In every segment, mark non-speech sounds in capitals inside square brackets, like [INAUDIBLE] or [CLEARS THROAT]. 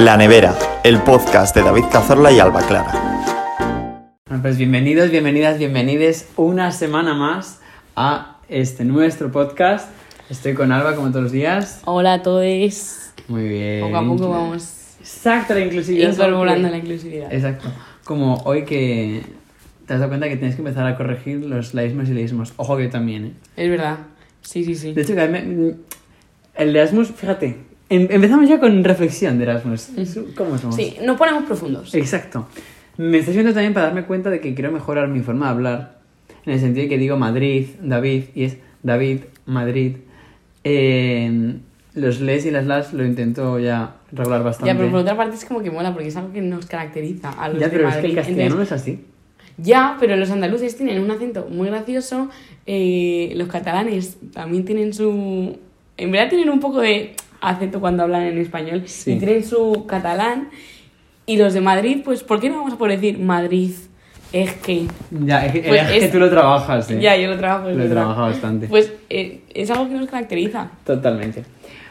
La Nevera, el podcast de David Cazorla y Alba Clara. Bueno, pues bienvenidos, bienvenidas, bienvenides una semana más a este nuestro podcast. Estoy con Alba como todos los días. Hola a todos. Muy bien. Poco a poco vamos Exacto, la inclusividad. incorporando la inclusividad. Exacto. Como hoy que te has dado cuenta que tienes que empezar a corregir los laísmos y leísmos. Ojo que yo también, ¿eh? Es verdad. Sí, sí, sí. De hecho, que a mí me- el de Erasmus, fíjate, empezamos ya con reflexión de Erasmus. ¿Cómo somos? Sí, nos ponemos profundos. Exacto. Me estoy viendo también para darme cuenta de que quiero mejorar mi forma de hablar. En el sentido de que digo Madrid, David, y es David, Madrid. Eh, los les y las las lo intento ya regular bastante. Ya, pero por otra parte es como que mola porque es algo que nos caracteriza a los Ya, de pero es que el Madrid. castellano no Entonces, es así. Ya, pero los andaluces tienen un acento muy gracioso. eh, los catalanes también tienen su. En verdad tienen un poco de acento cuando hablan en español. Sí. Y tienen su catalán. Y los de Madrid, pues, ¿por qué no vamos a poder decir Madrid? Es que. Ya, es que, Pues es que es- tú lo trabajas, ¿eh? Ya, yo lo trabajo. Lo he trabajado bastante. Pues eh, es algo que nos caracteriza. Totalmente.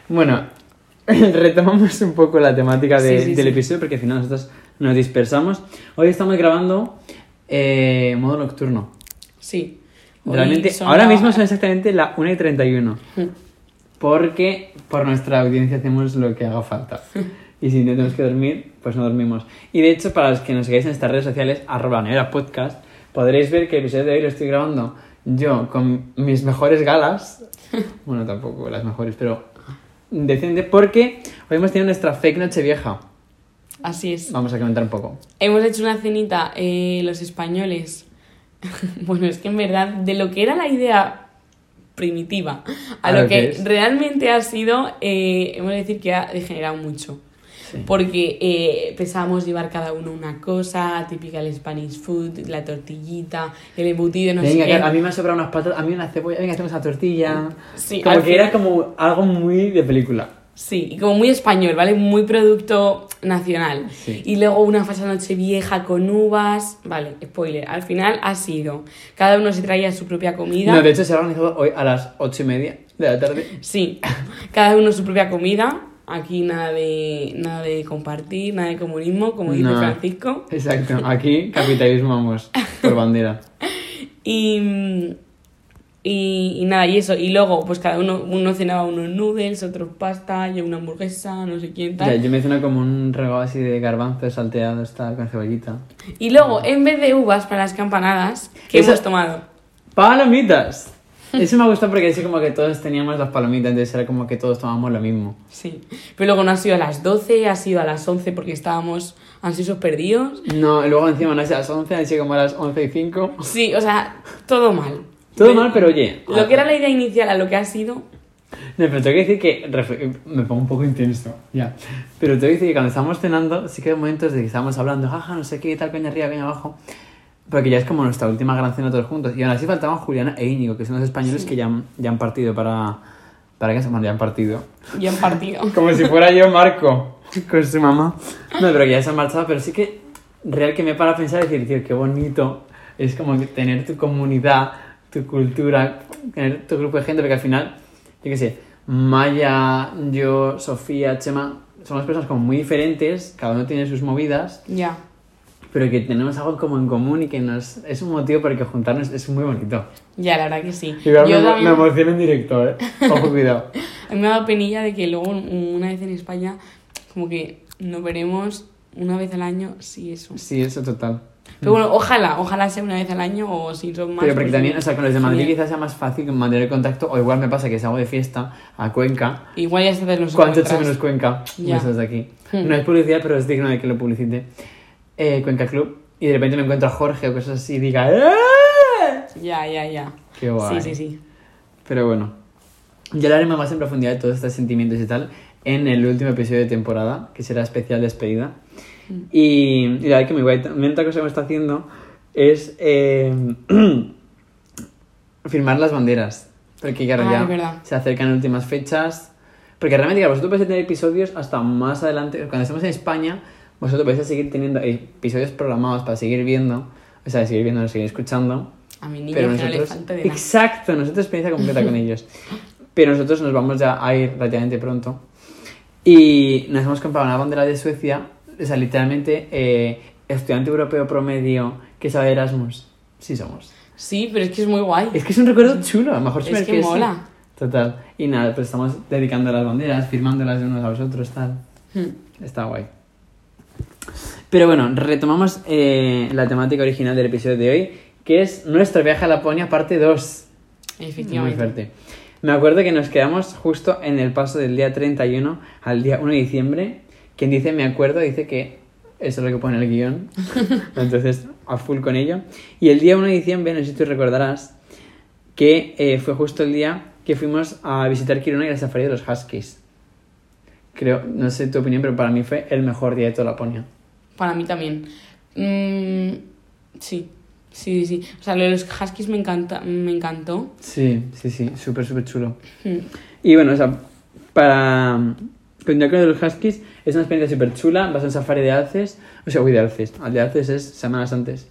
Bueno, [LAUGHS] retomamos un poco la temática de- Sí, sí, del sí. episodio porque al final nosotros nos dispersamos. Hoy estamos grabando eh, modo nocturno. Sí. Realmente, ahora la- mismo son exactamente la 1 y 31. Porque por nuestra audiencia hacemos lo que haga falta. [LAUGHS] Y si no tenemos que dormir, pues no dormimos. Y de hecho, para los que nos sigáis en estas redes sociales, arroba nevera podcast, podréis ver que el episodio de hoy lo estoy grabando yo con mis mejores galas. [LAUGHS] Bueno, tampoco las mejores, pero decente, porque hoy hemos tenido nuestra fake noche vieja. Así es. Vamos a comentar un poco. Hemos hecho una cenita, eh, los españoles. [LAUGHS] bueno, es que en verdad, de lo que era la idea primitiva a, lo, que, realmente ha sido, eh, hemos de decir que ha degenerado mucho. Sí. Porque eh, pensábamos llevar cada uno una cosa, típica el Spanish food, la tortillita, el embutido, no Venga, sé qué. a mí me han sobrado unas patas, a mí una cebolla, venga, hacemos una tortilla. Sí, como que era como algo muy de película. Sí, y como muy español, ¿vale? Muy producto nacional. Sí. Y luego una falsa noche vieja con uvas. Vale, spoiler. Al final ha sido. Cada uno se traía su propia comida. No, de hecho se ha organizado hoy a las ocho y media de la tarde. Sí, cada uno su propia comida. Aquí nada de, nada de compartir, nada de comunismo, como dice No. Francisco. Exacto, [LAUGHS] aquí capitalismo vamos, por bandera. Y, y, y nada, y eso. Y luego, pues cada uno, uno cenaba unos noodles, otros pasta, yo una hamburguesa, no sé quién Ya, tal. yo me hice una como un regalo así de garbanzos salteados tal, con cebollita. Y luego, en vez de uvas para las campanadas, ¿qué Esa- hemos tomado? ¡Palomitas! Eso me gusta porque así como que todos teníamos las palomitas, entonces era como que todos tomábamos lo mismo. Sí. Pero luego no ha sido a las 12, ha sido a las 11 porque estábamos ansiosos perdidos. No, luego encima no es a las 11, han sido como a las 11 y 5. Sí, o sea, todo mal. Todo Pero- mal, pero oye. Lo que era la idea inicial a lo que ha sido. No, pero tengo que decir que me pongo un poco intenso, ya. Pero tengo que decir que cuando estábamos cenando, sí que hay momentos de que estábamos hablando, jaja, no sé qué, tal, coña arriba, coña abajo. Porque ya es como nuestra última gran cena todos juntos. Y aún así faltaban Juliana e Íñigo, que son los españoles que ya han, ya han partido para. ¿Para qué? Bueno, ya han partido. Y han partido. [LAUGHS] Como si fuera yo Marco, con su mamá. No, pero que ya se han marchado, pero sí que real que me para pensar y decir, tío, qué bonito es como que tener tu comunidad, tu cultura, tener tu grupo de gente, porque al final, yo qué sé, Maya, yo, Sofía, Chema, somos personas como muy diferentes, cada uno tiene sus movidas, Ya. pero que tenemos algo como en común y que nos es un motivo el que juntarnos es muy bonito. Ya, la verdad que sí. Me, Yo me también- emociono en directo, ¿eh? [LAUGHS] Ojo, cuidado. A mí me ha dado penilla de que luego una vez en España, como que nos veremos una vez al año, sí, eso. Sí, eso total. Pero bueno, ojalá, ojalá sea una vez al año o si son más. Pero porque pues, también, o sea, con los de Madrid quizás sea más fácil mantener el contacto, o igual me pasa que salgo de fiesta a Cuenca. Igual ya se los ¿Cuánto echo menos Cuenca? Ya. Besos de aquí. Hmm. No es publicidad, pero es digno de que lo publicite. Eh, Cuenca Club. Y de repente me encuentro a Jorge o cosas así y diga ¡Eh! Ya, ya, ya. Qué guay. Sí, sí, sí. Pero bueno, ya hablaremos más en profundidad de todos estos sentimientos y tal en el último episodio de temporada, que será especial despedida. Y, y la verdad que mi otra cosa que me está haciendo es eh, [CLEARS THROAT] firmar las banderas. Porque claro, Ah, ya se acercan últimas fechas. Porque realmente, claro, vosotros podéis tener episodios hasta más adelante. Cuando estemos en España, vosotros a seguir teniendo episodios programados para seguir viendo. O sea, seguir viendo, seguir escuchando. A mi niño Pero que no le nosotros, falte de nada. exacto, nosotros experiencia completa con ellos. Pero nosotros nos vamos ya a ir relativamente pronto. Y nos hemos comprado una bandera de Suecia, o sea, literalmente, eh, estudiante europeo promedio que sabe Erasmus. Sí somos. Sí, pero es que es muy guay. Es que es un recuerdo chulo, a lo mejor Es que sí. mola. Total. Y nada, pues estamos dedicando las banderas, firmándolas de unos a los otros, tal. Hmm. Está guay. Pero bueno, retomamos eh, la temática original del episodio de hoy, que es nuestro viaje a Laponia, parte 2. Muy Efectivamente. fuerte. Me acuerdo que nos quedamos justo en el paso del día 31 al día 1 de diciembre. Quien dice me acuerdo dice que eso es lo que pone el guion. [LAUGHS] Entonces, a full con ello. Y el día 1 de diciembre, no sé si tú recordarás, que eh, fue justo el día que fuimos a visitar Kiruna y la safari de los Huskies. Creo, no sé tu opinión, pero para mí fue el mejor día de toda Laponia. Para mí también. Mm, sí, sí, sí. O sea, lo de los huskies me, encanta, me encantó. Sí, sí, sí, súper, súper chulo. Mm. Y bueno, o sea, para continuar con los Huskies, es una experiencia súper chula. Vas al safari de Alces, o sea, uy, de Alces. Al de Alces es semanas antes.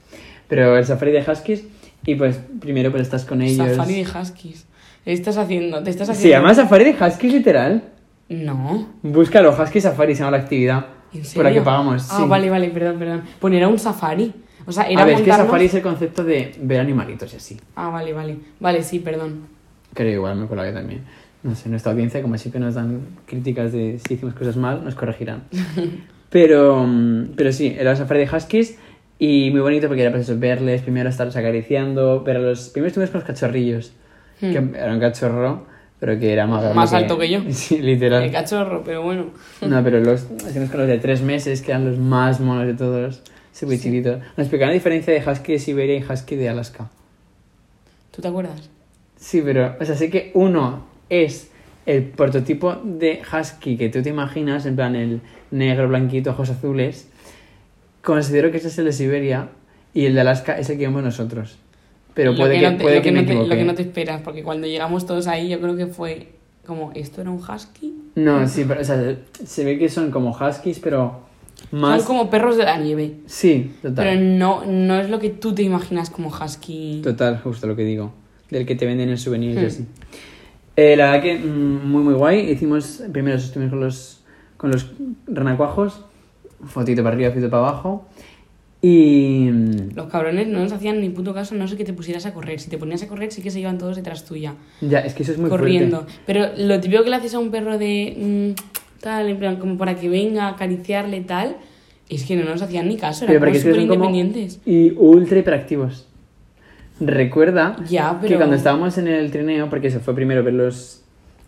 Pero el safari de Huskies, y pues primero pues estás con ellos. Safari de huskies. ¿Qué estás haciendo? ¿Te estás ¿Se haciendo? llama safari de Huskies literal? No. Búscalo, Husky Safari se llama la actividad. ¿En Por serio? la que pagamos. Ah, sí. vale, vale, perdón, perdón. Pues era un safari. O sea, era A ver, es que safari es el concepto de ver animalitos y así. Ah, vale, vale. Vale, sí, perdón. Creo igual, me acuerdo que también. No sé, nuestra audiencia, como siempre nos dan críticas de si hicimos cosas mal, nos corregirán. [LAUGHS] Pero, mm, pero sí, era safari de Huskies y muy bonito porque era pues eso, verles, primero estarlos acariciando, ver a los... Primero estuvimos con los cachorrillos, Hmm. que era un cachorro, pero que era más Más alto que yo. [LAUGHS] Sí, literal. El cachorro, pero bueno. No, pero los estuvimos con los de tres meses, que eran los más monos de todos, súper chiquitos. Nos explicaron la diferencia de Husky de Siberia y Husky de Alaska. ¿Tú te acuerdas? Sí, pero, o sea, sé que uno es el prototipo de husky que tú te imaginas, en plan el negro, blanquito, ojos azules. Considero que ese es el de Siberia y el de Alaska es el que vemos nosotros. Pero Lo puede que, no te- puede lo que me no te- equivoque. Lo que no te esperas, porque cuando llegamos todos ahí, yo creo que fue como, ¿esto era un husky? No, sí, pero, o sea, se ve que son como huskies, pero más... Son como perros de la nieve. Sí, total. Pero no, no es lo que tú te imaginas como husky. Total, justo lo que digo. Del que te venden en souvenirs y Hmm. así. Eh, la verdad que mm, muy muy guay. Hicimos, primero estuvimos con los, con los renacuajos. Fotito para arriba, fotito para abajo. Y... mm, Los cabrones no nos hacían ni puto caso, no sé que te pusieras a correr. Si te ponías a correr, sí que se iban todos detrás tuya, Ya, es que eso es muy corriendo. fuerte. Pero lo típico que le haces a un perro de mm, tal, en plan, como para que venga a acariciarle tal, es que no nos hacían ni caso, Pero eran súper independientes. Y ultra hiperactivos. Recuerda Ya, que cuando estábamos en el trineo, porque se fue primero ver los...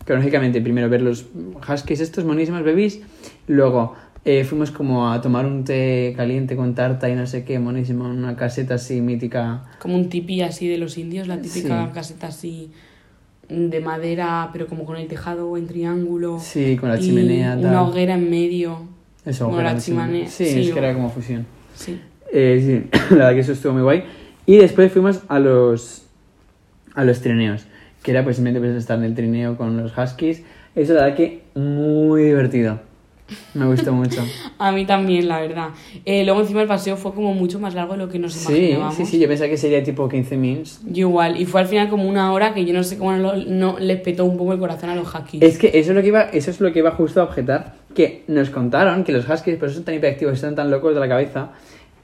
Cronológicamente, primero ver los huskies estos monísimos bebés, luego eh, fuimos como a tomar un té caliente con tarta y no sé qué, monísimo, una caseta así mítica. Como un tipi así de los indios, la típica Sí. caseta así de madera, pero como con el tejado en triángulo. Sí, con la y chimenea, tal. Una hoguera en medio. Eso, ojalá la chimenea. Sí, Sí, es que era como fusión. Sí. Eh, sí, [COUGHS] la verdad que eso estuvo muy guay. Y después fuimos a los a los trineos, que era pues simplemente pues, estar en el trineo con los huskies. Eso la verdad que muy divertido. Me gustó [LAUGHS] mucho. A mí también, la verdad. Eh, luego encima el paseo fue como mucho más largo de lo que nos Sí, imaginábamos. sí, sí, yo pensaba que sería tipo 15 mins. Yo igual. Y fue al final como una hora que yo no sé cómo no, no les petó un poco el corazón a los hackies. Es que eso es lo que iba, eso es lo que iba justo a objetar, que nos contaron que los huskies, por eso son tan hiperactivos, están tan locos de la cabeza,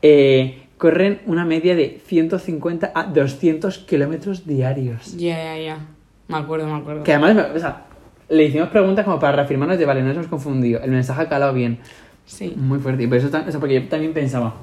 eh, corren una media de 150 a 200 kilómetros diarios. Ya, ya, ya. Me acuerdo, me acuerdo. Que además, o sea, le hicimos preguntas como para reafirmarnos de, vale, no nos hemos confundido, el mensaje ha calado bien. Sí. Muy fuerte. Y por eso, o sea, porque yo también pensaba,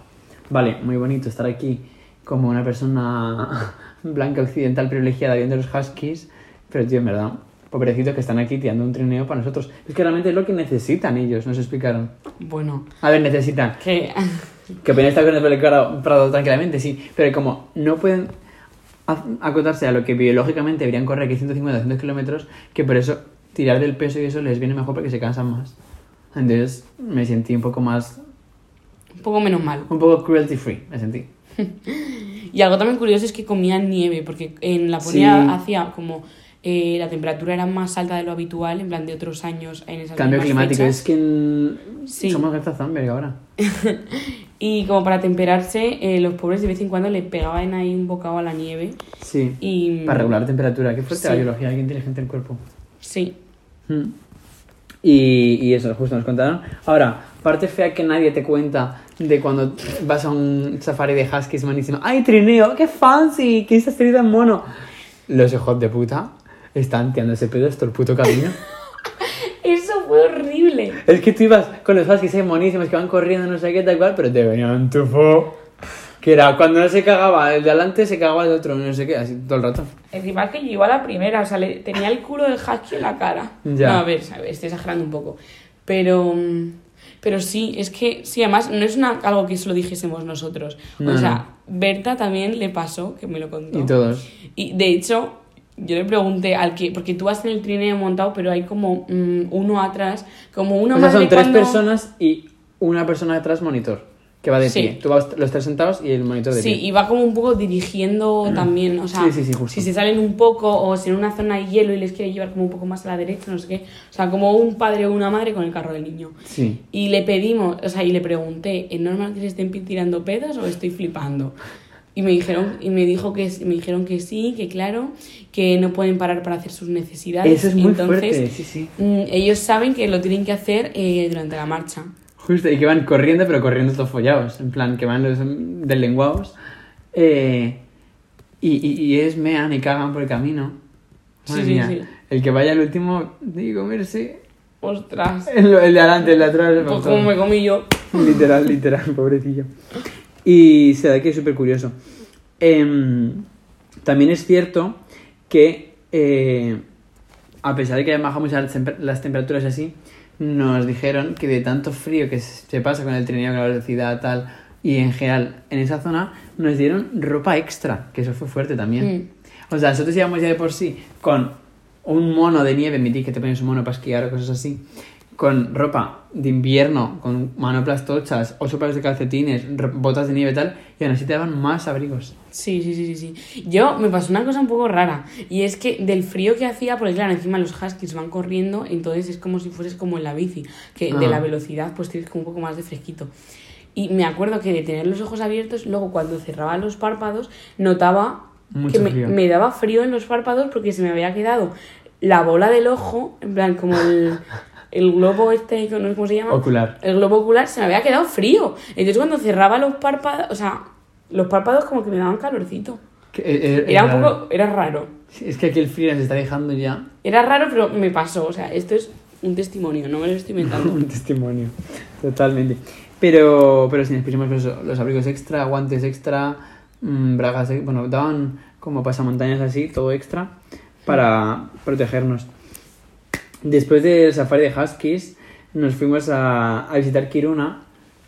vale, muy bonito estar aquí como una persona [LAUGHS] blanca occidental privilegiada viendo los huskies, pero tío, en verdad, pobrecitos que están aquí tirando un trineo para nosotros. Es que realmente es lo que necesitan ellos, nos explicaron. Bueno, A ver, necesitan. que... [LAUGHS] Que pueden estar con el Prado, Prado tranquilamente, sí, pero como no pueden acotarse a lo que biológicamente deberían correr, que es 150 200 kilómetros, que por eso tirar del peso y eso les viene mejor porque se cansan más. Entonces me sentí un poco más, un poco menos mal. un poco cruelty free, me sentí. [LAUGHS] Y algo también curioso es que comían nieve, porque en Laponia Sí. hacía como... eh, la temperatura era más alta de lo habitual, en plan de otros años en esas Cambio climático, fechas. es que en- Sí. somos Greta Thunberg ahora. [LAUGHS] Y como para temperarse, eh, los pobres de vez en cuando le pegaban ahí un bocado a la nieve. Sí, Y... para regular la temperatura. Qué fuerte la biología, qué inteligente el cuerpo. Sí. Mm. Y, y eso, justo nos contaron. Ahora, parte fea que nadie te cuenta de cuando vas a un safari de huskies manísimo. ¡Ay, trineo! ¡Qué fancy! ¡Qué tenido en mono! Los hijos de puta están tirándose pedos todo el puto camino. [LAUGHS] Eso fue horrible. es que tú ibas con los huskies ahí monísimos que van corriendo, no sé qué, tal cual, pero te venían tufo. Que era cuando no se cagaba el de adelante, se cagaba el otro, no sé qué, así todo el rato. Encima que yo iba a la primera, o sea, le- tenía el culo del husky en la cara. Ya. No, a ver, ¿sabes? estoy exagerando un poco. Pero, pero sí, es que, sí, además, no es una, algo que solo dijésemos nosotros. No, o sea, no. Berta también le pasó, que me lo contó. Y todos. Y de hecho, yo le pregunté al que, porque tú vas en el trineo montado, pero hay como mm, uno atrás, como una O sea, son tres cuando- personas y una persona detrás monitor, que va de Sí. pie. Tú vas los tres sentados y el monitor de Sí, pie. y va como un poco dirigiendo [CLEARS THROAT] también, o sea, Sí, sí, sí, justo. si se salen un poco o si en una zona hay hielo y les quiere llevar como un poco más a la derecha, no sé qué, o sea, como un padre o una madre con el carro del niño. Sí. Y le pedimos, o sea, y le pregunté, ¿es normal que se estén tirando pedos o estoy flipando? Y me dijeron, y me dijo que me dijeron que sí, que claro, que no pueden parar para hacer sus necesidades. Eso es muy Entonces, fuerte, sí, sí. mm, ellos saben que lo tienen que hacer eh, durante la marcha. Justo, y que van corriendo, pero corriendo todos follados. En plan, que van los deslenguados. Eh, y, y, y es mean y cagan por el camino. Sí, Madre sí, mía. sí. El que vaya al último, digo, comerse. Ostras, [LAUGHS] El, el de adelante, el de atrás. pues como me comí yo. [LAUGHS] Literal, literal, pobrecillo. Y se da que es súper curioso. Em, también es cierto que, eh, a pesar de que hayan bajado mucho las, temper- las temperaturas y así, nos dijeron que de tanto frío que se pasa con el trineo, con la velocidad tal, y en general en esa zona, nos dieron ropa extra, que eso fue fuerte también. O sea, nosotros íbamos ya de por sí con un mono de nieve, mi que te pones un mono para esquiar o cosas así, con ropa de invierno, con manoplas tochas, ocho pares de calcetines, botas de nieve y tal, y aún así te daban más abrigos. Sí, sí, sí, sí, sí. Yo me pasó una cosa un poco rara. Y es que del frío que hacía, porque claro, encima los huskies van corriendo, entonces es como si fueses como en la bici, que de Ah. la velocidad pues tienes como un poco más de fresquito. Y me acuerdo que de tener los ojos abiertos, luego cuando cerraba los párpados, notaba Mucho que me, me daba frío en los párpados porque se me había quedado la bola del ojo, en plan como el, [LAUGHS] el globo este, no cómo se llama. Ocular. El globo ocular se me había quedado frío. Entonces cuando cerraba los párpados, o sea, los párpados como que me daban calorcito. Eh, eh, Era un raro. poco, era raro. Sí, Es que aquí el frío nos está dejando ya Era raro, pero me pasó. O sea, esto es un testimonio, no me lo estoy inventando. [LAUGHS] un testimonio. Totalmente. Pero, pero si nos pusimos eso, los abrigos extra, guantes extra, mm, bragas, bueno, daban como pasamontañas así, todo extra, para protegernos. Después del safari de Huskies, nos fuimos a, a visitar Kiruna,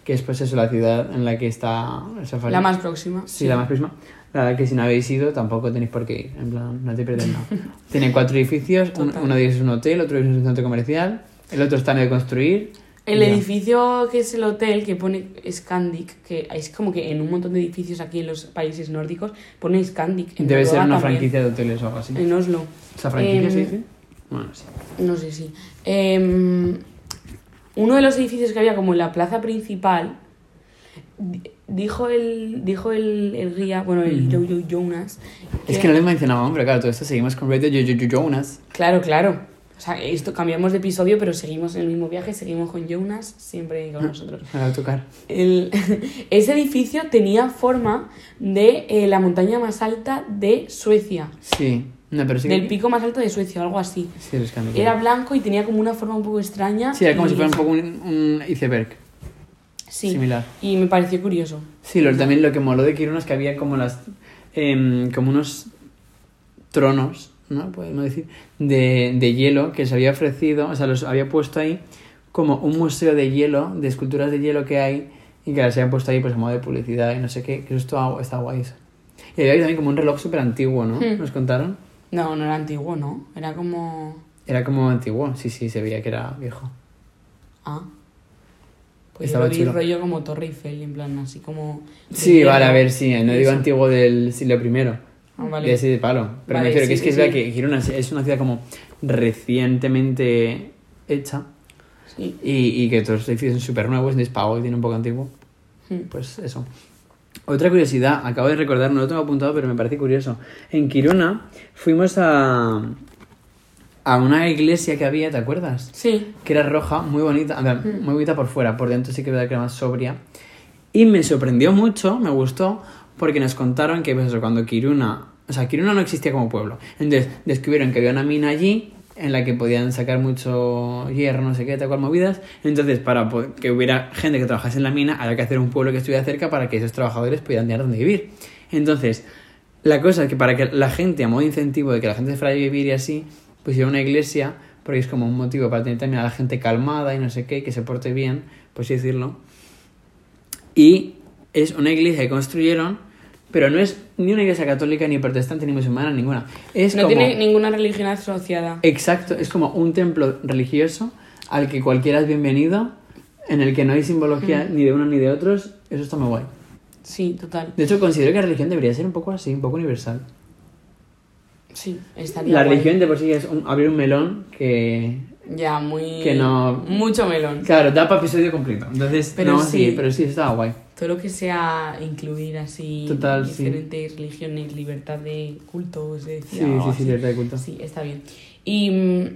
que es pues eso, la ciudad en la que está el safari. La más próxima. Sí, la más próxima. La que si no habéis ido tampoco tenéis por qué ir. En plan, no te pierdes nada. [LAUGHS] Tiene cuatro edificios. un- uno de ellos es un hotel, otro es un centro comercial. El otro está en construir. El Ya. edificio que es el hotel que pone Scandic, que es como que en un montón de edificios aquí en los países nórdicos pone Scandic. En Debe ser Noruega una también. franquicia de hoteles o algo así. En Oslo. ¿Esa franquicia Em, se dice? Bueno, sí. No sé si. Em, uno de los edificios que había como en la plaza principal, di- dijo el, dijo el, el guía, bueno, el Jojo Jonas. Es que no les mencionaba, hombre, claro, todo esto seguimos con Radio Jojo Jonas. Claro, claro. O sea, esto cambiamos de episodio, pero seguimos en el mismo viaje, seguimos con Jonas, siempre con nosotros. Me va a tocar. El- [LAUGHS] ese edificio tenía forma de eh, la montaña más alta de Suecia. Sí. No, pero sí. Del pico más alto de Suecia, algo así. Sí. Era blanco y tenía como una forma un poco extraña. Sí, era como y- si fuera un poco un, un iceberg. Sí, similar. Y me pareció curioso. Sí, lo, también lo que moló de Kiruna es que había como las. em, como unos tronos, ¿no? Podemos decir, de, de hielo que se había ofrecido, o sea, los había puesto ahí como un museo de hielo, de esculturas de hielo que hay y que las habían puesto ahí pues a modo de publicidad y no sé qué, que eso está, está guay. eso. Y había también como un reloj súper antiguo, ¿no? Hmm. Nos contaron. No, no era antiguo, ¿no? Era como... Era como antiguo, sí, sí, se veía que era viejo. Ah. Pues Estaba yo lo vi chulo. rollo como Torre Eiffel, en plan así como... Sí, vale, a ver, sí, no digo Eso. antiguo del siglo primero. Ah, vale. De ese de palo. Pero Vale, me refiero que es que sí, es verdad sí. que Girona es- es una ciudad como recientemente hecha Sí. y, y que todos los edificios son súper nuevos, entonces pago y tiene un poco antiguo. Hmm. Pues eso. Otra curiosidad, acabo de recordar, no lo tengo apuntado, pero me parece curioso. En Kiruna fuimos a, a una iglesia que había, ¿te acuerdas? Sí. Que era roja, muy bonita, a ver, muy bonita por fuera, por dentro sí que era más sobria. Y me sorprendió mucho, me gustó, porque nos contaron que pues, eso, cuando Kiruna, o sea, Kiruna no existía como pueblo. Entonces descubrieron que había una mina allí en la que podían sacar mucho hierro, no sé qué, tal cual movidas. Entonces, para que hubiera gente que trabajase en la mina, había que hacer un pueblo que estuviera cerca para que esos trabajadores pudieran tener donde vivir. Entonces, la cosa es que para que la gente, a modo de incentivo de que la gente fuera a vivir y así, pusieron una iglesia, porque es como un motivo para tener también a la gente calmada y no sé qué, que se porte bien, por así decirlo. Y es una iglesia que construyeron, pero no es ni una iglesia católica, ni protestante, ni musulmana, ninguna. Es No como... tiene ninguna religión asociada. Exacto, es como un templo religioso al que cualquiera es bienvenido, en el que no hay simbología ni de uno ni de otros. Eso está muy guay. Sí, total. De hecho, considero que la religión debería ser un poco así, un poco universal. Sí, estaría La guay. religión de por sí es un- abrir un melón que, Ya, muy... que no- Mucho melón. claro, da para episodio completo. Entonces, Pero no, sí. pero sí, estaba guay. Todo lo que sea incluir así Total, sí. diferentes religiones, libertad de culto, se decía. Sí, o sí, así. sí, libertad de culto. Sí, está bien. Y mm,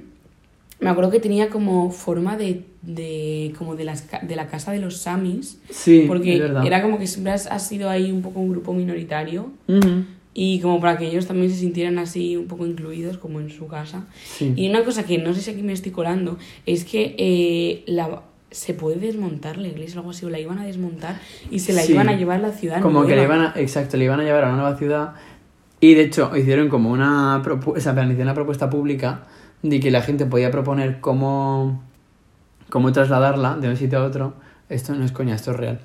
me acuerdo que tenía como forma de, de como de, las, de la casa de los Samis, Sí, porque es verdad. era como que siempre has, has sido ahí un poco un grupo minoritario Ujú, y como para que ellos también se sintieran así un poco incluidos como en su casa. Sí. Y una cosa que no sé si aquí me estoy colando es que eh, la, se puede desmontar la iglesia o algo así, o la iban a desmontar y se la Sí. iban a llevar a la ciudad. Como que le nueva. iban a, exacto, le iban a llevar a una nueva ciudad y de hecho hicieron como una propuesta, o sea, hicieron una propuesta pública de que la gente podía proponer cómo, cómo trasladarla de un sitio a otro. Esto no es coña, esto es real.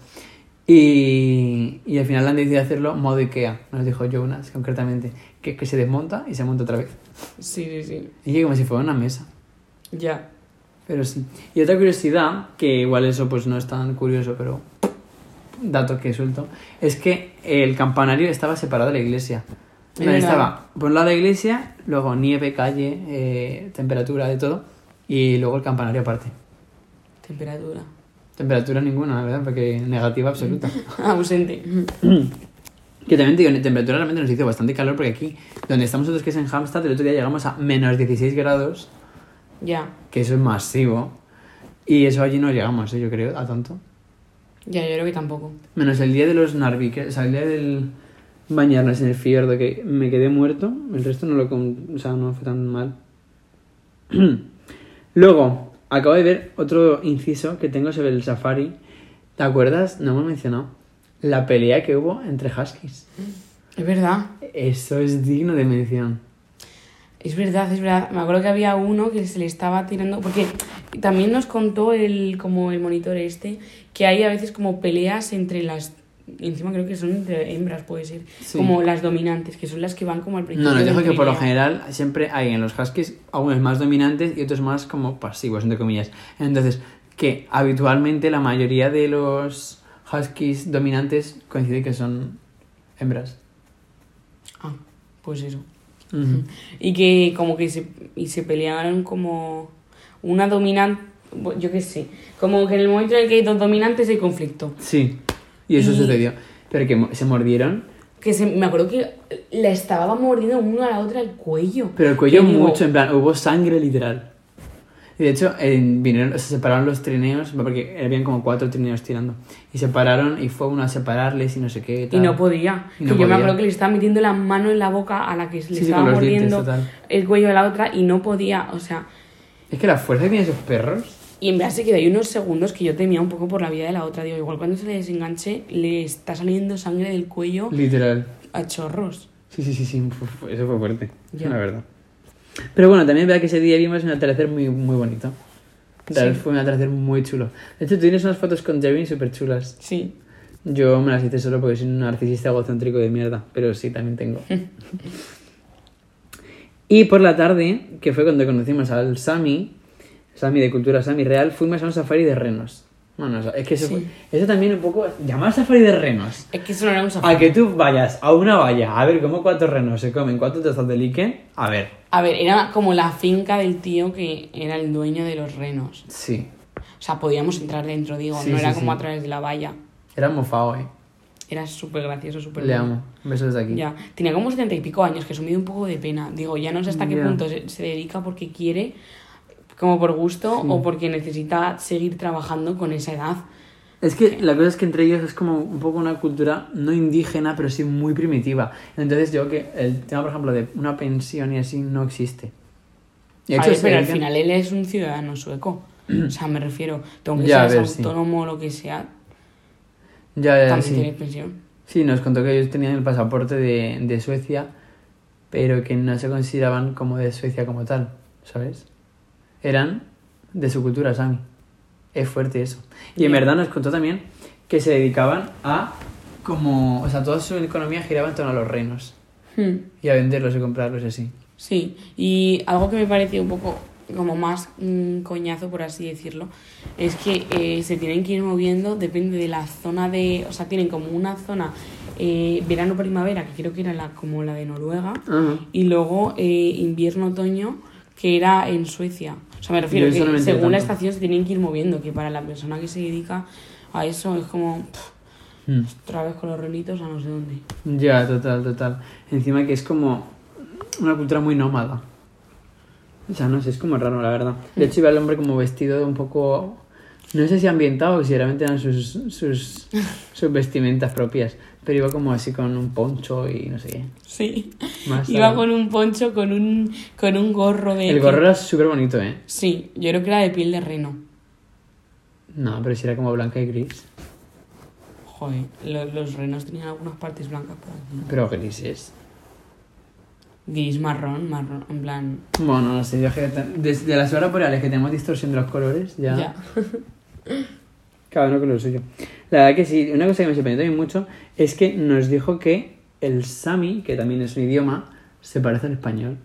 Y, y al final han decidido hacerlo modo Ikea, nos dijo Jonas concretamente, que, que se desmonta y se monta otra vez. Sí, sí, sí. Y como si fuera una mesa. Ya. Pero sí. Y otra curiosidad, que igual eso pues no es tan curioso, pero dato que suelto, es que el campanario estaba separado de la iglesia. Verdad. estaba por un lado la iglesia, luego nieve, calle, eh, temperatura, de todo, y luego el campanario aparte. Temperatura. Temperatura ninguna, la verdad, porque negativa absoluta. [LAUGHS] Ausente. Que también te digo, en temperatura realmente nos hizo bastante calor, porque aquí, donde estamos nosotros, que es en Hampstead, el otro día llegamos a menos 16 grados, Ya. que eso es masivo, y eso allí no llegamos, ¿eh? yo creo, a tanto. Ya, yo creo que tampoco. Menos el día de los Narvi, que, o sea, el día del bañarnos en el fiordo, que me quedé muerto. El resto no lo con- o sea, no fue tan mal. [CLEARS THROAT] Luego, acabo de ver otro inciso que tengo sobre el safari. ¿Te acuerdas? No hemos mencionado. La pelea que hubo entre huskies. Es verdad. Eso es digno de mención. Es verdad, es verdad. Me acuerdo que había uno que se le estaba tirando. Porque también nos contó el, como el monitor este, que hay a veces como peleas entre las. Encima creo que son entre hembras, puede ser. Sí. Como las dominantes, que son las que van como al principio. No, nos del dijo que por lo general siempre hay en los huskies algunos más dominantes y otros más como pasivos, entre comillas. Entonces, que habitualmente la mayoría de los huskies dominantes coincide que son hembras. Ah, pues eso. Y que como que se, y se pelearon como una dominante, yo qué sé, como que en el momento en el que hay dos dominantes hay conflicto. Sí, y eso Y- sucedió. Pero que se mordieron, Que se, me acuerdo que la estaba mordiendo una a la otra el cuello. pero el cuello mucho, en plan, hubo sangre literal. Y de hecho, en- vinieron, se separaron los trineos, porque habían como cuatro trineos tirando. Y se pararon y fue uno a separarles y no sé qué. Y tal. no podía. Y no que yo me podía. acuerdo que le estaba metiendo la mano en la boca a la que le Sí, sí, estaba dientes, mordiendo total. el cuello de la otra y no podía, o sea, Es que la fuerza que tienen esos perros. Y en verdad se quedó ahí unos segundos que yo temía un poco por la vida de la otra. Digo, igual cuando se le desenganche le está saliendo sangre del cuello Literal. a chorros. Sí, sí, sí, sí, eso fue fuerte, Ya. la verdad. Pero bueno, también vea que ese día vimos un atardecer muy, muy bonito. Sí. Fue un atardecer muy chulo. De hecho, tú tienes unas fotos con Jeremy súper chulas. Sí. Yo me las hice solo porque soy un narcisista egocéntrico de mierda, pero sí, también tengo. [LAUGHS] y por la tarde, que fue cuando conocimos al Sami, Sami de Cultura Sami Real, fuimos a un safari de renos. Bueno, o sea, es que eso, Sí. fue- eso también un poco... Llamar safari de renos. Es que eso no era un A safari. que tú vayas a una valla a ver cómo cuatro renos se comen cuatro tazas de líquen. A ver, A ver, era como la finca del tío que era el dueño de los renos. sí. O sea, podíamos entrar dentro, digo, Sí, no sí, era como a través de la valla. Era mofao, eh. era súper gracioso, súper Le bueno. amo. Besos de aquí. Ya, tenía como setenta y pico años, que eso me dio un poco de pena. Digo, ya no sé hasta qué punto se, se dedica porque quiere, como por gusto, Sí. o porque necesita seguir trabajando con esa edad. Es que la cosa es que entre ellos es como un poco una cultura no indígena, pero sí muy primitiva. Entonces yo creo que el tema, por ejemplo, de una pensión y así no existe. Y hecho, ver, pero al final él es un ciudadano sueco. O sea, me refiero, seas ver, sí. autónomo o lo que sea, Ya, ya, también sí. tienes pensión. Sí, nos contó que ellos tenían el pasaporte de, de Suecia, pero que no se consideraban como de Suecia como tal, ¿sabes? Eran de su cultura, Sami. Es fuerte eso. Y en verdad nos contó también que se dedicaban a como... O sea, toda su economía giraba en torno a los reinos. Hmm. Y a venderlos y comprarlos y así. Sí, y algo que me pareció un poco como más mm, coñazo, por así decirlo, es que eh, se tienen que ir moviendo, depende de la zona de... O sea, tienen como una zona eh, verano-primavera, que creo que era la, como la de Noruega, y luego eh, invierno-otoño, que era en Suecia. O sea, me refiero que según la estación se tienen que ir moviendo, que para la persona que se dedica a eso es como pff, Mm. otra vez con los relitos a no sé dónde. Ya, total, total. Encima que es como una cultura muy nómada. O sea, no sé, es como raro, la verdad. De hecho, iba el hombre como vestido un poco... No sé si ambientado o si realmente eran sus, sus, [LAUGHS] sus vestimentas propias. Pero iba como así con un poncho y no sé qué. Sí. Más Iba tarde. con un poncho, con un, con un gorro de... El gorro era súper bonito, ¿eh? Sí, yo creo que era de piel de reno. No, pero si era como blanca y gris. Joder, lo- los renos tenían algunas partes blancas por aquí. Pero grises. Gris, marrón, marrón, en plan... Bueno, no sé, yo desde las horas boreales que tenemos distorsión de los colores, ya... Ya. [LAUGHS] Cada uno con lo suyo. La verdad que sí, una cosa que me sorprendió también mucho es que nos dijo que el sami, que también es un idioma, se parece al español.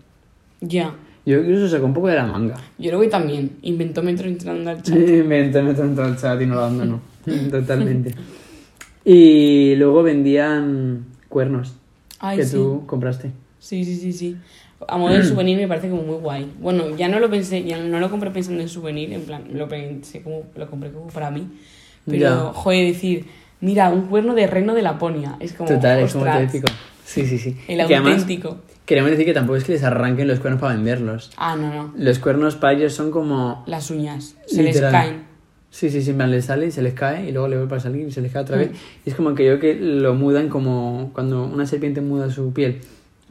Ya. Yo creo que eso sacó un poco de la manga. Yo creo que también. Inventó Metro entrando al chat. me entré tanto el chat y no lo abandono. [LAUGHS] Totalmente. Y luego vendían cuernos Ay, que sí. tú compraste. Sí, sí, sí, sí. A modo de [CLEARS THROAT] souvenir me parece como muy guay. Bueno, ya no lo pensé, ya no lo compré pensando en souvenir, en plan, lo pensé como, lo compré como para mí. Pero, Ya. joder, decir, mira, un cuerno de reno de Laponia. Es como, Total, es como típico. Sí, sí, sí. el que además, auténtico. queremos decir que tampoco es que les arranquen los cuernos para venderlos. Ah, no, no. Los cuernos para ellos son como Las uñas. Se Literal. les caen. Sí, sí, sí, les sale y se les cae y luego le vuelve a salir y se les cae otra Mm. vez. Y es como que yo que lo mudan como cuando una serpiente muda su piel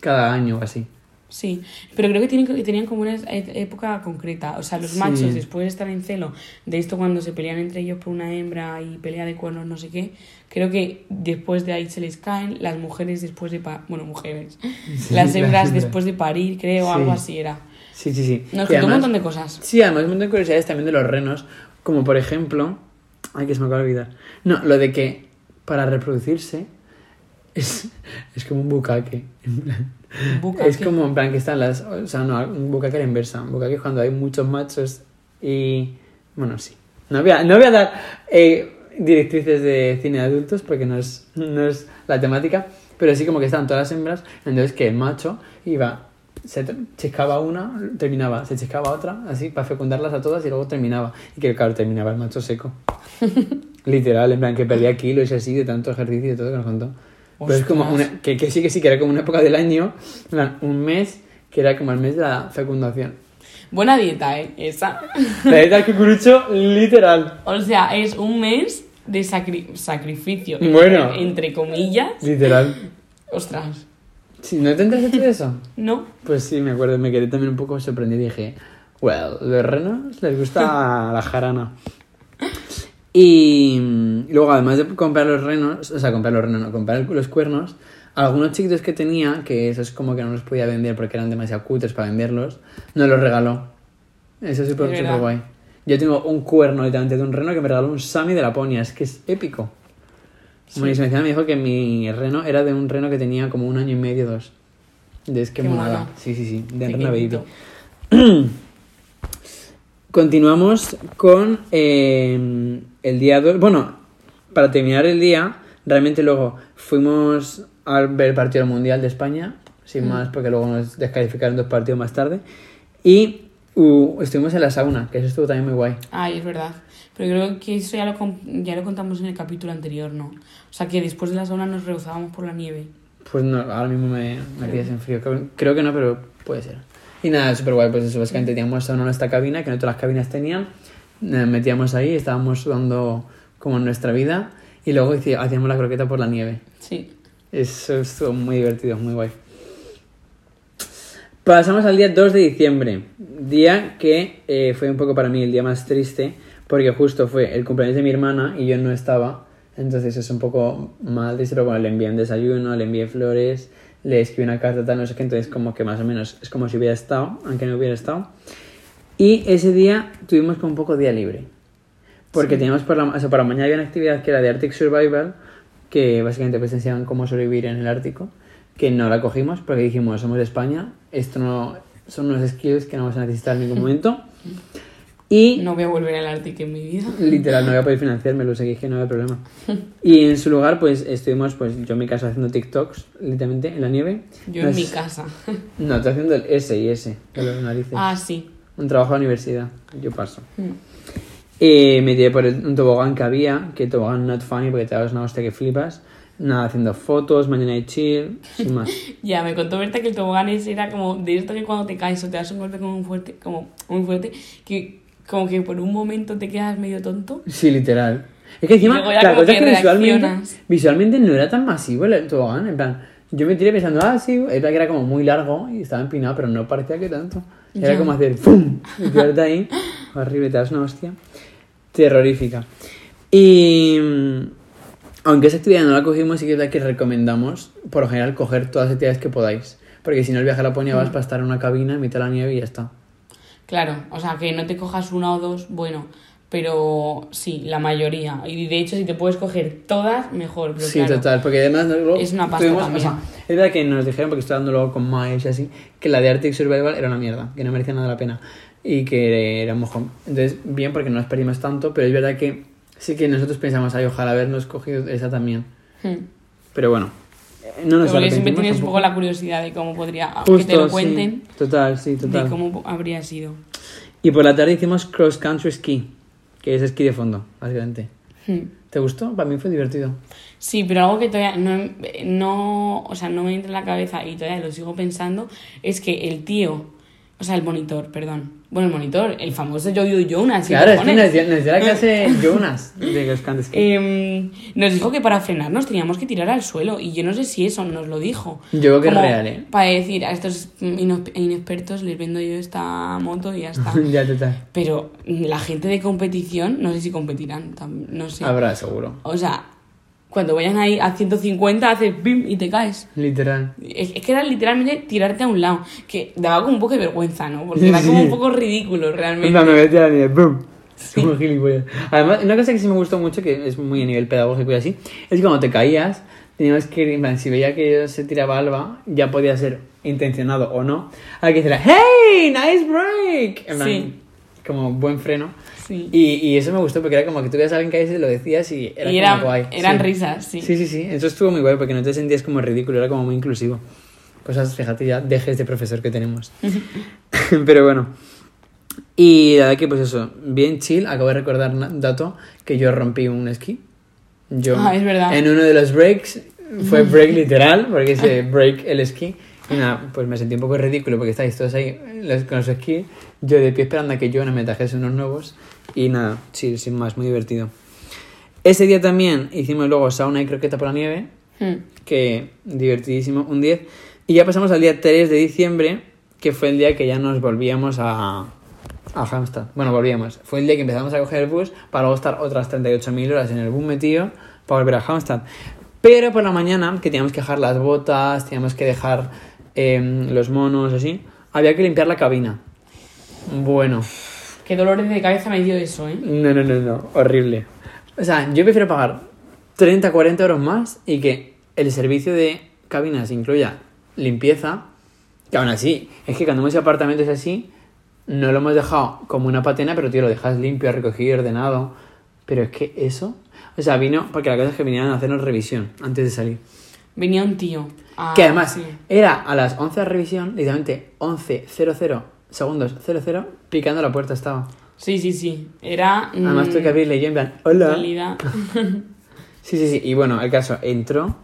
cada año o así. Sí, pero creo que tienen, que tenían como una e- época concreta. O sea, los Sí. machos, después de estar en celo, de esto cuando se pelean entre ellos por una hembra y pelea de cuernos, no sé qué, creo que después de ahí se les caen, las mujeres después de parir, bueno, mujeres, Sí, las [LAUGHS] hembras después de parir, creo, Sí. algo así era. Sí, sí, sí. Nos contó un montón de cosas. Sí, además un montón de curiosidades también de los renos, como por ejemplo... Ay, que se me acaba de olvidar. No, lo de que para reproducirse es, es como un bucaque. en plan. [LAUGHS] Bucaque. Es como en plan que están las... O sea, no, un bucaque la inversa. Un bucaque es cuando hay muchos machos y... Bueno, sí. No voy a, no voy a dar eh, directrices de cine de adultos porque no es, no es la temática, pero sí como que estaban todas las hembras, entonces que el macho iba, se chiscaba una, terminaba, se chiscaba otra, así, para fecundarlas a todas y luego terminaba. Y que claro, terminaba el macho seco. [LAUGHS] Literal, en plan que perdía kilos y así de tanto ejercicio y de todo que nos contó. Pero es como una, que, que sí que sí que era como una época del año, un mes que era como el mes de la fecundación. Buena dieta, ¿eh? Esa. La dieta cucurucho, literal. O sea, es un mes de sacri- sacrificio. Bueno. Entre, entre comillas. Literal. Ostras. Si no te enteras de eso. ¿No? Pues sí, me acuerdo, me quedé también un poco sorprendido y dije, well, los renos les gusta la jarana. Y mm, luego, además de comprar los renos, o sea, comprar los renos, no, comprar los cuernos, algunos chiquitos que tenía, que eso es como que no los podía vender porque eran demasiado cutres para venderlos, nos los regaló. Eso es súper súper guay. Yo tengo un cuerno literalmente de un reno que me regaló un Sami de Laponia, es que es épico. Buenísimo. Encima me dijo que mi reno era de un reno que tenía como un año y medio, dos. De es que monada. Sí, sí, sí, de reno baby. [CLEARS THROAT] Continuamos con eh, el día 2. Bueno, para terminar el día, realmente luego fuimos a ver el partido del mundial de España, sin más, porque luego nos descalificaron dos partidos más tarde. Y uh, estuvimos en la sauna, que eso estuvo también muy guay. Ay, es verdad. Pero creo que eso ya lo, ya lo contamos en el capítulo anterior, ¿no? O sea, que después de la sauna nos rehusábamos por la nieve. Pues no, ahora mismo me, me pillas en frío. Creo, creo que no, pero puede ser. Y nada, súper guay. Pues eso, básicamente teníamos sauna en esta cabina, que no todas las cabinas tenían. Nos metíamos ahí, estábamos sudando como en nuestra vida. Y luego hacíamos la croqueta por la nieve. Sí. Eso estuvo muy divertido, muy guay. Pasamos al día 2 de diciembre, día que eh, fue un poco para mí el día más triste, porque justo fue el cumpleaños de mi hermana y yo no estaba, entonces es un poco mal triste, pero bueno, le envié un desayuno, le envié flores, le escribí una carta, tal, no sé qué, entonces como que más o menos es como si hubiera estado, aunque no hubiera estado. Y ese día tuvimos como un poco día libre, porque teníamos por la, o sea, para mañana había una actividad que era de Arctic Survival, que básicamente pues enseñaban cómo sobrevivir en el Ártico, que no la cogimos porque dijimos, somos de España, esto no son unos skills que no vamos a necesitar en ningún momento. [LAUGHS] Y No voy a volver al Ártico en mi vida. literal, no voy a poder financiármelo, sé que dije no había problema. [LAUGHS] Y en su lugar, pues estuvimos, pues yo en mi casa haciendo TikToks, literalmente, en la nieve. Yo en mi casa. [LAUGHS] No, estoy haciendo el S y S de los narices. ah, sí. Un trabajo de universidad, yo paso. Mm. Y me tiré por el- un tobogán que había, que tobogán not funny porque te das una hostia que flipas. Nada, haciendo fotos, mañana de chill, sin más. [LAUGHS] Ya, me contó Berta que el tobogán ese era como de esto que cuando te caes o te das un golpe como muy fuerte, como muy fuerte, que como que por un momento te quedas medio tonto. Sí, literal. Es que encima, la cosa es que que visualmente, visualmente no era tan masivo el tobogán. En plan, yo me tiré pensando, ah, sí, era que era como muy largo y estaba empinado, pero no parecía que tanto. Era Ya. como hacer ¡pum! Y tirarte ahí, horrible, te das una hostia. Terrorífica. Y. mm, Aunque esa actividad no la cogimos, sí que es la que recomendamos, por lo general, coger todas las actividades que podáis. Porque si no, el viaje a Laponia Mm. vas para estar en una cabina en mitad de la nieve y ya está. Claro, o sea, que no te cojas una o dos, bueno, pero sí, la mayoría. Y de hecho, si te puedes coger todas, mejor. Pero Sí, claro, total, porque además Es una pasta tuvimos- también. o sea, es verdad que nos dijeron, porque estoy hablando luego con Miles y así, que la de Arctic Survival era una mierda, que no merecía nada la pena y que era un mojón. Entonces, bien, porque no nos perdimos tanto, pero es verdad que sí que nosotros pensamos, ay, ojalá habernos cogido esa también. Hmm. Pero bueno, no nos Porque siempre tienes un poco la curiosidad de cómo podría. Justo, que te lo sí. cuenten, Total, sí, de total. cómo habría sido. Y por la tarde hicimos cross country ski, que es esquí de fondo, básicamente. Hmm. ¿Te gustó? Para mí fue divertido. Sí, pero algo que todavía no, no, o sea, no me entra en la cabeza y todavía lo sigo pensando es que el tío, o sea, el monitor, perdón. Bueno, el monitor, el famoso Jojo Jonas. ¿sí Claro, es que nos dio, nos dio la clase [LAUGHS] Jonas de ski. Em, nos dijo que para frenarnos teníamos que tirar al suelo y yo no sé si eso nos lo dijo. Yo creo que es real, ¿eh? Para decir a estos inexpertos les vendo yo esta moto y ya [LAUGHS] está. ya, total. Pero la gente de competición, no sé si competirán, no sé. Habrá, seguro. O sea, cuando vayan ahí a 150 haces pim y te caes. Literal. Es, es que era literalmente tirarte a un lado, que daba como un poco de vergüenza, ¿no? Porque era como Sí. un poco ridículo realmente. En plan, me metí a la nieve, ¡boom! Como gilipollas. Además, una cosa que sí me gustó mucho, que es muy a nivel pedagógico y así, es que cuando te caías, teníamos que ir, en plan, si veía que se tiraba Alba, ya podía ser intencionado o no, hay que decir, ¡Hey! ¡Nice break! En plan, Sí. Como buen freno. Sí. Y, y eso me gustó porque era como que tú veías a alguien caerse y lo decías y era Y como eran, guay. eran Sí. risas, sí. Sí, sí, sí. Eso estuvo muy guay porque no te sentías como ridículo, era como muy inclusivo. Cosas, fíjate, ya dejes de profesor que tenemos. [LAUGHS] Pero bueno. Y la verdad que, pues eso, bien chill. Acabo de recordar un dato que yo rompí un esquí. Yo, Ah, es verdad. En uno de los breaks, fue break [LAUGHS] literal, porque se break el esquí. Y nada, pues me sentí un poco ridículo porque estáis todos ahí los- con los esquís. Yo de pie esperando a que yo no me trajese unos nuevos. Y nada, sí, sin más, muy divertido. Ese día también hicimos luego sauna y croqueta por la nieve Hmm. que divertidísimo, un 10. Y ya pasamos al día 3 de diciembre, que fue el día que ya nos volvíamos a, a Hamstad. Bueno, volvíamos. Fue el día que empezamos a coger el bus para luego estar otras 38.000 horas en el bus metido para volver a Hamstad. Pero por la mañana, que teníamos que dejar las botas, teníamos que dejar em, los monos, así, había que limpiar la cabina. Bueno, Qué dolores de cabeza me dio eso, ¿eh? no, no, no, no, horrible. O sea, yo prefiero pagar 30, 40 euros más y que el servicio de cabinas incluya limpieza, que aún así, es que cuando hemos a apartamentos así, no lo hemos dejado como una patena, pero tío, lo dejas limpio, recogido, ordenado. Pero es que eso, o sea, vino, porque la cosa es que vinieron a hacernos revisión antes de salir. Venía un tío. que además sí. era a las 11 de revisión, literalmente 11.00 segundos 00, picando la puerta estaba. Sí, sí, sí. Era. mm, Además tuve que abrirle y yo en plan, hola. [LAUGHS] Sí, sí, sí. Y bueno, el caso entró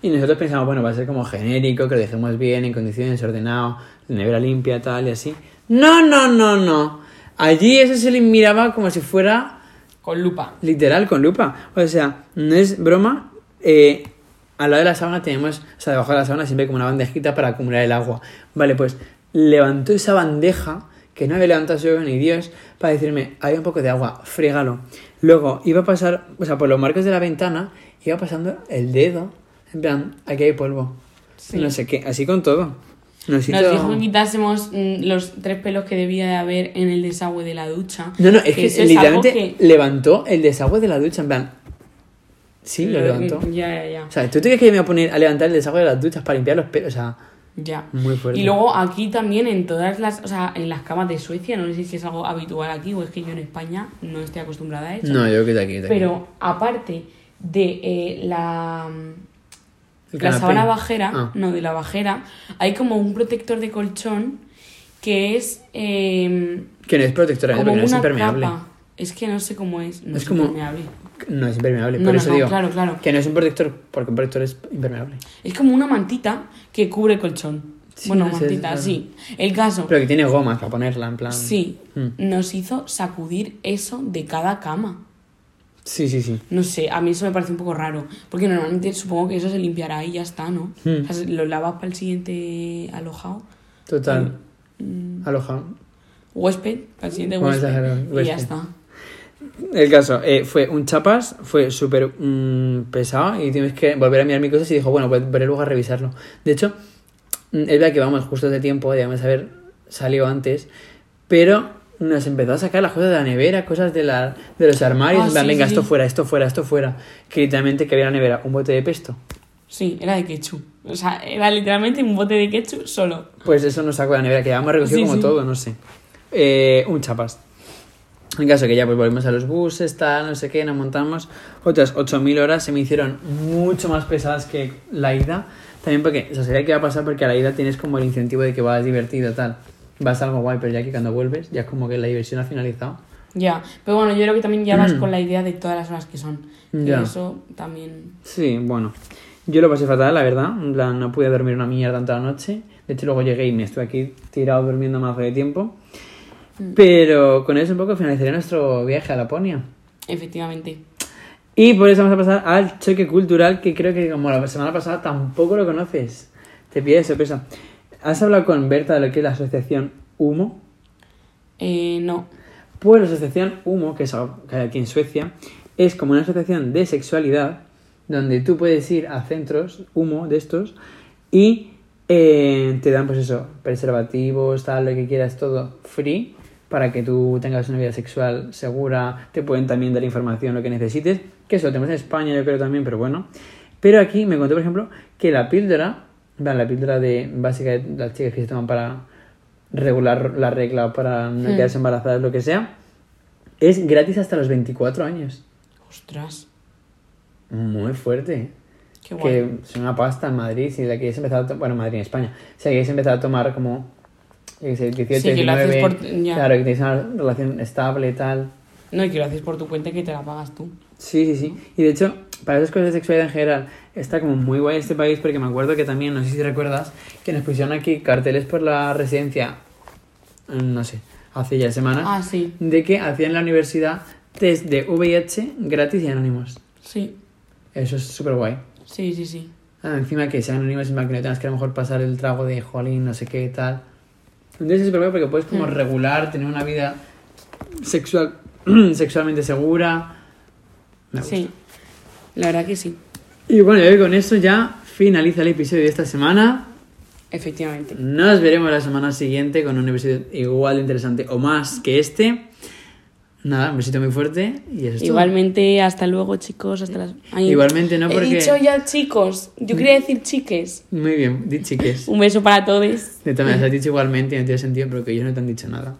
y nosotros pensamos, bueno, va a ser como genérico, que lo dejemos bien, en condiciones, ordenado, nevera limpia, tal y así. No, no, no, no. Allí eso se le miraba como si fuera Con lupa. literal con lupa. O sea, no es broma. eh, al lado de la sábana tenemos, o sea, debajo de la sábana siempre hay como una bandejita para acumular el agua. Vale, pues levantó esa bandeja que no había levantado yo ni Dios para decirme, hay un poco de agua, frégalo. Luego iba a pasar, o sea, por los marcos de la ventana, iba pasando el dedo, en plan, aquí hay polvo. Sí. No sé qué, así con todo. Nos Nos dijo que quitásemos mm, los tres pelos que debía de haber en el desagüe de la ducha. No, no, es que, es literalmente algo que- levantó el desagüe de la ducha, en plan. Sí, lo levantó. Ya, ya, ya. O sea, ¿tú te crees que me voy a poner a levantar el desagüe de las duchas para limpiar los pelos? O sea, Ya. muy fuerte. Y luego aquí también en todas las, o sea, en las camas de Suecia, no sé si es algo habitual aquí o es que yo en España no estoy acostumbrada a eso. No, yo creo que de aquí. de aquí. Pero aparte de eh, la, la sábana bajera, Ah. no, de la bajera, hay como un protector de colchón que es eh, Que no es protectora, no es una impermeable. capa. Es que no sé cómo es. No Es es, como- impermeable. No es impermeable, No, por no, eso digo. claro, claro. Que no es un protector, porque un protector es impermeable. Es como una mantita que cubre el colchón. Sí, bueno, mantita, sí. El caso, Pero que tiene gomas para ponerla, en plan. sí, Mm. nos hizo sacudir eso de cada cama. Sí, sí, sí. No sé, a mí eso me parece un poco raro. Porque normalmente supongo que eso se limpiará y ya está, ¿no? Hmm. O sea, lo lavas para el siguiente alojado. Total. Mm, Alojado. huésped, para el siguiente huésped. Y ya está. El caso eh, fue un chapas, fue súper mm, pesado y tienes que volver a mirar mis cosas y dijo, bueno, pues veré luego a revisarlo. De hecho, mm, es verdad que vamos justo de tiempo, debíamos haber salido antes, pero nos empezó a sacar las cosas de la nevera, cosas de, la, de los armarios, Ah, en plan, sí, venga, sí, esto fuera, esto fuera, esto fuera. Que literalmente que había en la nevera un bote de pesto. Sí, era de ketchup. O sea, era literalmente un bote de ketchup solo. Pues eso nos sacó de la nevera, que habíamos recogido Sí, como todo, no sé. Eh, un chapas. En caso que ya pues volvimos a los buses, tal, no sé qué, nos montamos. Otras 8.000 horas se me hicieron mucho más pesadas que la ida. También porque, o sea, sabía que iba a pasar porque a la ida tienes como el incentivo de que vas divertido, tal. Vas a algo guay, pero ya que cuando vuelves, ya es como que la diversión ha finalizado. Ya. Pero bueno, yo creo que también ya vas [CLEARS THROAT] con la idea de todas las horas que son. Y Mm. Eso también. Sí, bueno. Yo lo pasé fatal, la verdad. En plan, no pude dormir una mierda toda la noche. De hecho, luego llegué y me estuve aquí tirado durmiendo más de tiempo. Pero con eso un poco finalizaría nuestro viaje a Laponia. Efectivamente. Y por eso vamos a pasar al choque cultural que creo que como la semana pasada tampoco lo conoces. Te pide de sorpresa. ¿Has hablado con Berta de lo que es la asociación Humo? Eh, no. Pues la asociación Humo, que es algo que hay aquí en Suecia, es como una asociación de sexualidad donde tú puedes ir a centros Humo de estos y eh, te dan pues eso, preservativos, tal, lo que quieras, todo free para que tú tengas una vida sexual segura, te pueden también dar información, lo que necesites, que eso lo tenemos en España yo creo también, pero bueno. Pero aquí me contó, por ejemplo, que la píldora, la píldora de básica de las chicas que se toman para regular la regla o para no Hmm. quedarse embarazadas, lo que sea, es gratis hasta los 24 años. Ostras. Muy fuerte. Qué guay. Que es una pasta en Madrid, si la quieres empezar a tomar, bueno, Madrid en España, si la quieres empezar a tomar como, yo qué sé, 18, Sí, que lo haces 19, por- ya. claro, que tienes una relación estable y tal. No, y que lo haces por tu cuenta y que te la pagas tú. Sí, sí, sí. Y de hecho, para esas cosas de sexualidad en general, está como muy guay este país porque me acuerdo que también, no sé si recuerdas, que nos pusieron aquí carteles por la residencia, mm, no sé, hace ya semanas, Ah, sí. de que hacían la universidad test de VIH gratis y anónimos. Sí. Eso es súper guay. Sí, sí, sí. Ah, encima que sean anónimos, encima que no tengas que a lo mejor pasar el trago de jolín, no sé qué tal. Entonces es guay porque puedes como Mm. regular, tener una vida sexual, [CLEARS THROAT] sexualmente segura. Me gusta. Sí. La verdad que sí. Y bueno, y con eso ya finaliza el episodio de esta semana. Efectivamente. Nos veremos la semana siguiente con un episodio igual de interesante o más que este. Nada, un besito muy fuerte y eso es todo. Igualmente, hasta luego, chicos. Hasta las... Ay, Igualmente no, porque- He dicho ya chicos. Yo quería decir chiques. Muy bien, di chiques. [LAUGHS] Un beso para todos. De todas maneras, has dicho igualmente y no tiene sentido porque ellos no te han dicho nada.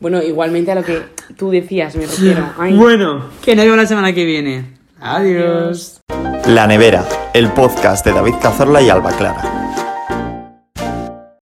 Bueno, igualmente a lo que tú decías, me refiero. [LAUGHS] Ay. Bueno, que nos vemos la semana que viene. Adiós. La Nevera, el podcast de David Cazorla y Alba Clara.